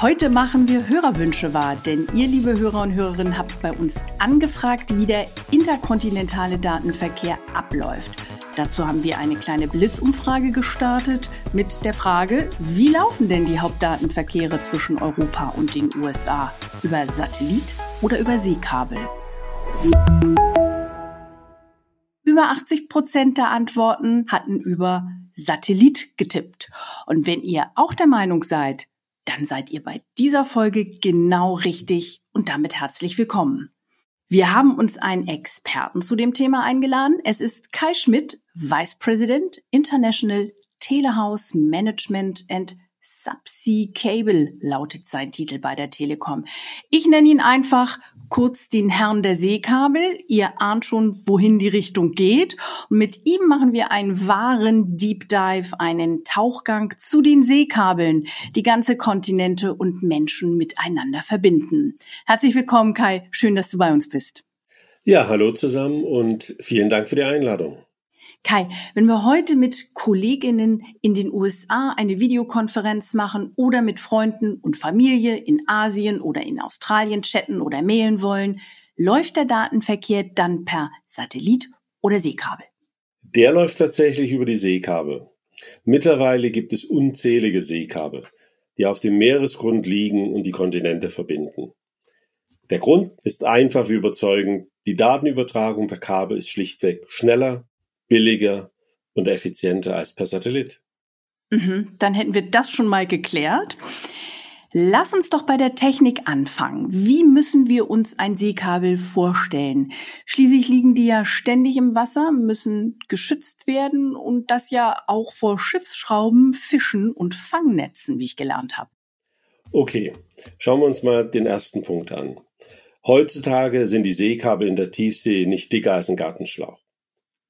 Heute machen wir Hörerwünsche wahr, denn ihr, liebe Hörer und Hörerinnen, habt bei uns angefragt, wie der interkontinentale Datenverkehr abläuft. Dazu haben wir eine kleine Blitzumfrage gestartet mit der Frage, wie laufen denn die Hauptdatenverkehre zwischen Europa und den USA? Über Satellit oder über Seekabel? Über 80 Prozent der Antworten hatten über Satellit getippt. Und wenn ihr auch der Meinung seid, dann seid ihr bei dieser Folge genau richtig und damit herzlich willkommen. Wir haben uns einen Experten zu dem Thema eingeladen. Es ist Kai Schmidt, Vice President International Telehouse Management and Subsea Cable lautet sein Titel bei der Telekom. Ich nenne ihn einfach kurz den Herrn der Seekabel. Ihr ahnt schon, wohin die Richtung geht. Und mit ihm machen wir einen wahren Deep Dive, einen Tauchgang zu den Seekabeln, die ganze Kontinente und Menschen miteinander verbinden. Herzlich willkommen, Kai. Schön, dass du bei uns bist. Ja, hallo zusammen und vielen Dank für die Einladung. Kai, wenn wir heute mit Kolleginnen in den USA eine Videokonferenz machen oder mit Freunden und Familie in Asien oder in Australien chatten oder mailen wollen, läuft der Datenverkehr dann per Satellit oder Seekabel? Der läuft tatsächlich über die Seekabel. Mittlerweile gibt es unzählige Seekabel, die auf dem Meeresgrund liegen und die Kontinente verbinden. Der Grund ist einfach wie überzeugend. Die Datenübertragung per Kabel ist schlichtweg schneller, billiger und effizienter als per Satellit. Mhm, dann hätten wir das schon mal geklärt. Lass uns doch bei der Technik anfangen. Wie müssen wir uns ein Seekabel vorstellen? Schließlich liegen die ja ständig im Wasser, müssen geschützt werden und das ja auch vor Schiffsschrauben, Fischen und Fangnetzen, wie ich gelernt habe. Okay, schauen wir uns mal den ersten Punkt an. Heutzutage sind die Seekabel in der Tiefsee nicht dicker als ein Gartenschlauch.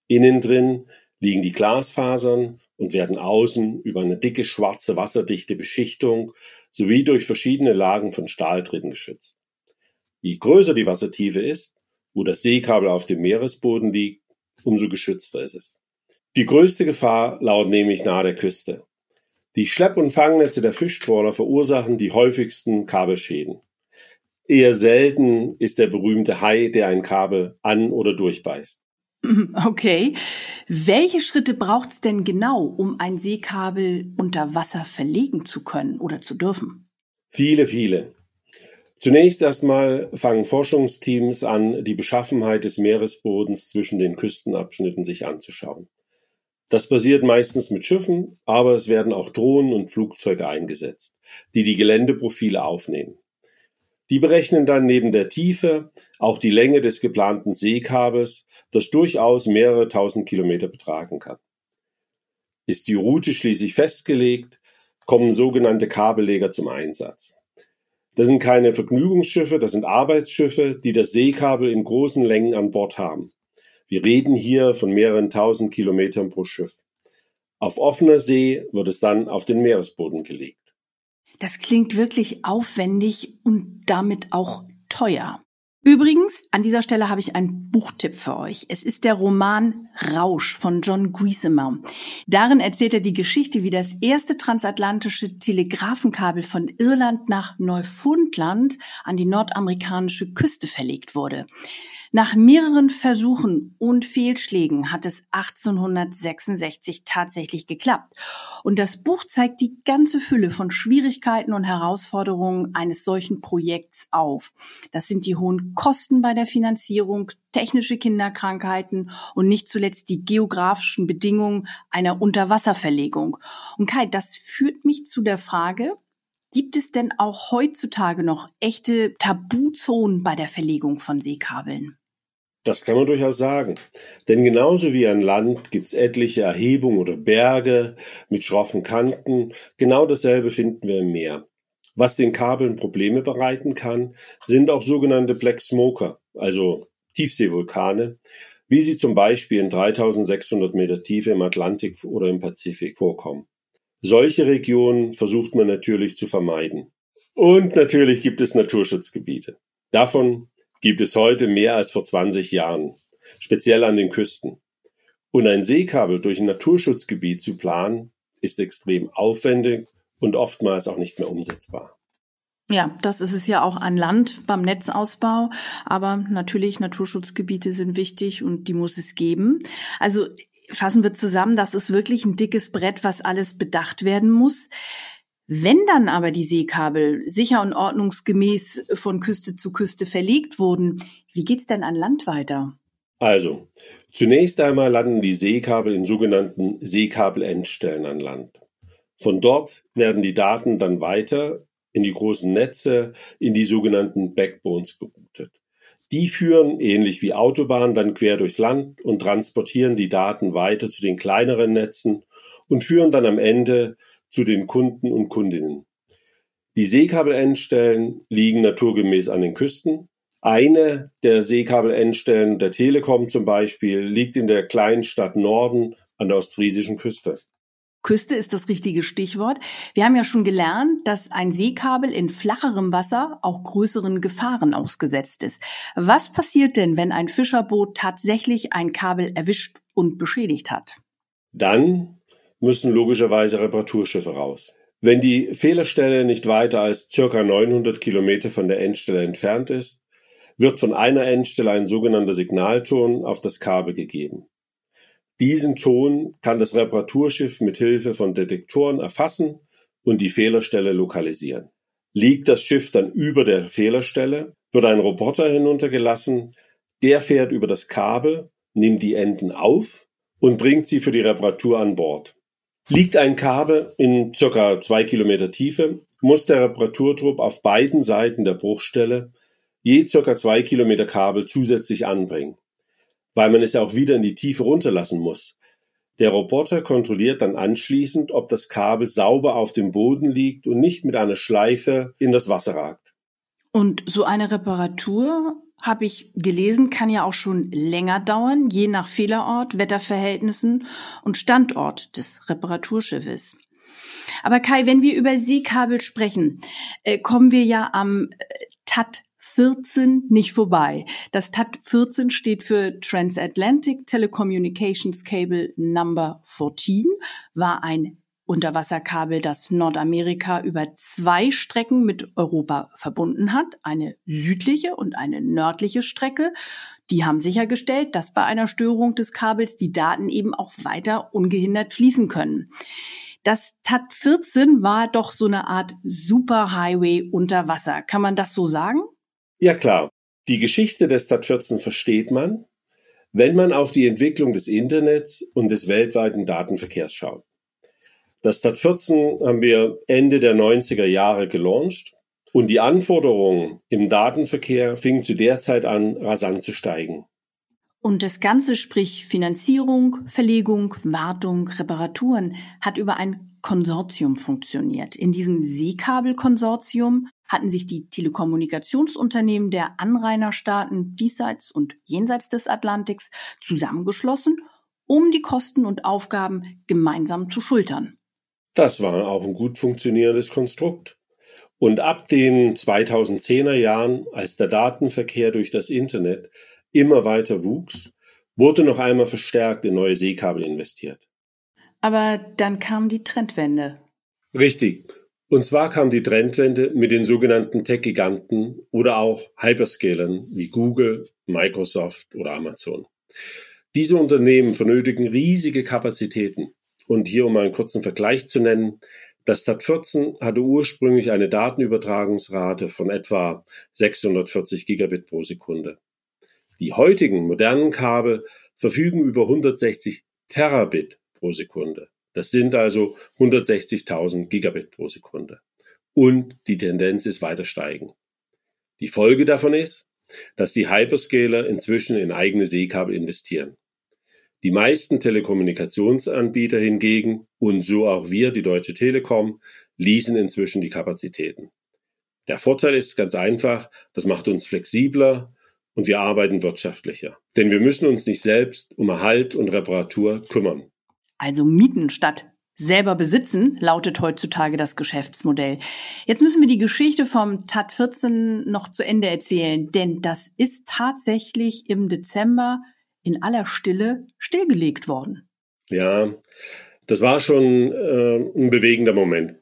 Innen drin liegen die Glasfasern und werden außen über eine dicke schwarze wasserdichte Beschichtung sowie durch verschiedene Lagen von Stahl drin geschützt. Je größer die Wassertiefe ist, wo das Seekabel auf dem Meeresboden liegt, umso geschützter ist es. Die größte Gefahr lauert nämlich nahe der Küste. Die Schlepp- und Fangnetze der Fischtrawler verursachen die häufigsten Kabelschäden. Eher selten ist der berühmte Hai, der ein Kabel an- oder durchbeißt. Okay. Welche Schritte braucht es denn genau, um ein Seekabel unter Wasser verlegen zu können oder zu dürfen? Viele, viele. Zunächst erstmal fangen Forschungsteams an, die Beschaffenheit des Meeresbodens zwischen den Küstenabschnitten sich anzuschauen. Das passiert meistens mit Schiffen, aber es werden auch Drohnen und Flugzeuge eingesetzt, die die Geländeprofile aufnehmen. Die berechnen dann neben der Tiefe auch die Länge des geplanten Seekabels, das durchaus mehrere tausend Kilometer betragen kann. Ist die Route schließlich festgelegt, kommen sogenannte Kabelleger zum Einsatz. Das sind keine Vergnügungsschiffe, das sind Arbeitsschiffe, die das Seekabel in großen Längen an Bord haben. Wir reden hier von mehreren tausend Kilometern pro Schiff. Auf offener See wird es dann auf den Meeresboden gelegt. Das klingt wirklich aufwendig und damit auch teuer. Übrigens, an dieser Stelle habe ich einen Buchtipp für euch. Es ist der Roman Rausch von John Griesemer. Darin erzählt er die Geschichte, wie das erste transatlantische Telegrafenkabel von Irland nach Neufundland an die nordamerikanische Küste verlegt wurde. Nach mehreren Versuchen und Fehlschlägen hat es 1866 tatsächlich geklappt. Und das Buch zeigt die ganze Fülle von Schwierigkeiten und Herausforderungen eines solchen Projekts auf. Das sind die hohen Kosten bei der Finanzierung, technische Kinderkrankheiten und nicht zuletzt die geografischen Bedingungen einer Unterwasserverlegung. Und Kai, das führt mich zu der Frage, Gibt es denn auch heutzutage noch echte Tabuzonen bei der Verlegung von Seekabeln? Das kann man durchaus sagen. Denn genauso wie an Land gibt es etliche Erhebungen oder Berge mit schroffen Kanten. Genau dasselbe finden wir im Meer. Was den Kabeln Probleme bereiten kann, sind auch sogenannte Black Smoker, also Tiefseevulkane, wie sie zum Beispiel in 3600 Meter Tiefe im Atlantik oder im Pazifik vorkommen. Solche Regionen versucht man natürlich zu vermeiden. Und natürlich gibt es Naturschutzgebiete. Davon gibt es heute mehr als vor 20 Jahren, speziell an den Küsten. Und ein Seekabel durch ein Naturschutzgebiet zu planen, ist extrem aufwendig und oftmals auch nicht mehr umsetzbar. Ja, das ist es ja auch an Land beim Netzausbau. Aber natürlich, Naturschutzgebiete sind wichtig und die muss es geben. Also fassen wir zusammen, das ist wirklich ein dickes Brett, was alles bedacht werden muss. Wenn dann aber die Seekabel sicher und ordnungsgemäß von Küste zu Küste verlegt wurden, wie geht's denn an Land weiter? Also, zunächst einmal landen die Seekabel in sogenannten Seekabelendstellen an Land. Von dort werden die Daten dann weiter in die großen Netze, in die sogenannten Backbones geroutet. Die führen, ähnlich wie Autobahnen, dann quer durchs Land und transportieren die Daten weiter zu den kleineren Netzen und führen dann am Ende zu den Kunden und Kundinnen. Die Seekabelendstellen liegen naturgemäß an den Küsten. Eine der Seekabelendstellen der Telekom zum Beispiel liegt in der kleinen Stadt Norden an der ostfriesischen Küste. Küste ist das richtige Stichwort. Wir haben ja schon gelernt, dass ein Seekabel in flacherem Wasser auch größeren Gefahren ausgesetzt ist. Was passiert denn, wenn ein Fischerboot tatsächlich ein Kabel erwischt und beschädigt hat? Dann müssen logischerweise Reparaturschiffe raus. Wenn die Fehlerstelle nicht weiter als circa 900 Kilometer von der Endstelle entfernt ist, wird von einer Endstelle ein sogenannter Signalton auf das Kabel gegeben. Diesen Ton kann das Reparaturschiff mit Hilfe von Detektoren erfassen und die Fehlerstelle lokalisieren. Liegt das Schiff dann über der Fehlerstelle, wird ein Roboter hinuntergelassen, der fährt über das Kabel, nimmt die Enden auf und bringt sie für die Reparatur an Bord. Liegt ein Kabel in circa zwei Kilometer Tiefe, muss der Reparaturtrupp auf beiden Seiten der Bruchstelle je circa zwei Kilometer Kabel zusätzlich anbringen weil man es ja auch wieder in die Tiefe runterlassen muss. Der Roboter kontrolliert dann anschließend, ob das Kabel sauber auf dem Boden liegt und nicht mit einer Schleife in das Wasser ragt. Und so eine Reparatur, habe ich gelesen, kann ja auch schon länger dauern, je nach Fehlerort, Wetterverhältnissen und Standort des Reparaturschiffes. Aber Kai, wenn wir über Seekabel sprechen, äh, kommen wir ja am äh, TAT 14 nicht vorbei. Das TAT 14 steht für Transatlantic Telecommunications Cable Number 14, war ein Unterwasserkabel, das Nordamerika über zwei Strecken mit Europa verbunden hat, eine südliche und eine nördliche Strecke. Die haben sichergestellt, dass bei einer Störung des Kabels die Daten eben auch weiter ungehindert fließen können. Das TAT 14 war doch so eine Art Superhighway unter Wasser. Kann man das so sagen? Ja klar, die Geschichte des Stad 14 versteht man, wenn man auf die Entwicklung des Internets und des weltweiten Datenverkehrs schaut. Das Stad 14 haben wir Ende der 90er Jahre gelauncht und die Anforderungen im Datenverkehr fingen zu der Zeit an, rasant zu steigen. Und das Ganze, sprich Finanzierung, Verlegung, Wartung, Reparaturen, hat über ein Konsortium funktioniert. In diesem Seekabelkonsortium hatten sich die Telekommunikationsunternehmen der Anrainerstaaten diesseits und jenseits des Atlantiks zusammengeschlossen, um die Kosten und Aufgaben gemeinsam zu schultern. Das war auch ein gut funktionierendes Konstrukt. Und ab den 2010er Jahren, als der Datenverkehr durch das Internet immer weiter wuchs, wurde noch einmal verstärkt in neue Seekabel investiert. Aber dann kam die Trendwende. Richtig. Und zwar kam die Trendwende mit den sogenannten Tech-Giganten oder auch Hyperscalern wie Google, Microsoft oder Amazon. Diese Unternehmen vernötigen riesige Kapazitäten. Und hier, um einen kurzen Vergleich zu nennen, das Stat 14 hatte ursprünglich eine Datenübertragungsrate von etwa 640 Gigabit pro Sekunde. Die heutigen modernen Kabel verfügen über 160 Terabit pro Sekunde. Das sind also 160.000 Gigabit pro Sekunde. Und die Tendenz ist weiter steigen. Die Folge davon ist, dass die Hyperscaler inzwischen in eigene Seekabel investieren. Die meisten Telekommunikationsanbieter hingegen, und so auch wir, die Deutsche Telekom, leasen inzwischen die Kapazitäten. Der Vorteil ist ganz einfach, das macht uns flexibler und wir arbeiten wirtschaftlicher. Denn wir müssen uns nicht selbst um Erhalt und Reparatur kümmern also mieten statt selber besitzen, lautet heutzutage das Geschäftsmodell. Jetzt müssen wir die Geschichte vom TAT 14 noch zu Ende erzählen, denn das ist tatsächlich im Dezember in aller Stille stillgelegt worden. Ja, das war schon äh, ein bewegender Moment.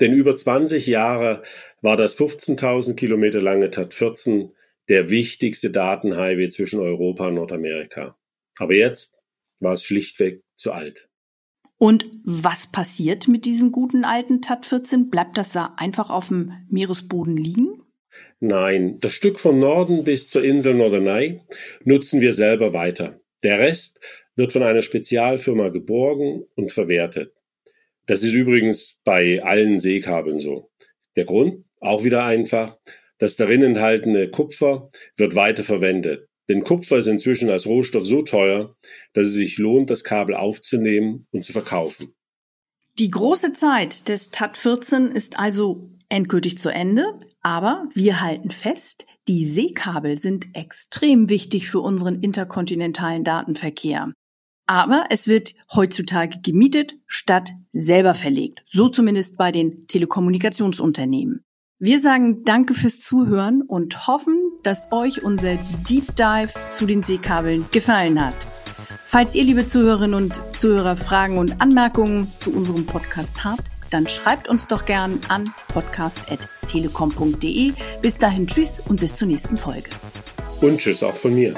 Denn über 20 Jahre war das 15.000 Kilometer lange TAT 14 der wichtigste Datenhighway zwischen Europa und Nordamerika. Aber jetzt war es schlichtweg zu alt. Und was passiert mit diesem guten alten TAT 14? Bleibt das da einfach auf dem Meeresboden liegen? Nein, das Stück von Norden bis zur Insel Norderney nutzen wir selber weiter. Der Rest wird von einer Spezialfirma geborgen und verwertet. Das ist übrigens bei allen Seekabeln so. Der Grund? Auch wieder einfach. Das darin enthaltene Kupfer wird weiter verwendet. Denn Kupfer ist inzwischen als Rohstoff so teuer, dass es sich lohnt, das Kabel aufzunehmen und zu verkaufen. Die große Zeit des TAT 14 ist also endgültig zu Ende, aber wir halten fest, die Seekabel sind extrem wichtig für unseren interkontinentalen Datenverkehr. Aber es wird heutzutage gemietet statt selber verlegt. So zumindest bei den Telekommunikationsunternehmen. Wir sagen Danke fürs Zuhören und hoffen, dass euch unser Deep Dive zu den Seekabeln gefallen hat. Falls ihr, liebe Zuhörerinnen und Zuhörer, Fragen und Anmerkungen zu unserem Podcast habt, dann schreibt uns doch gern an podcast.telekom.de. Bis dahin tschüss und bis zur nächsten Folge. Und tschüss auch von mir.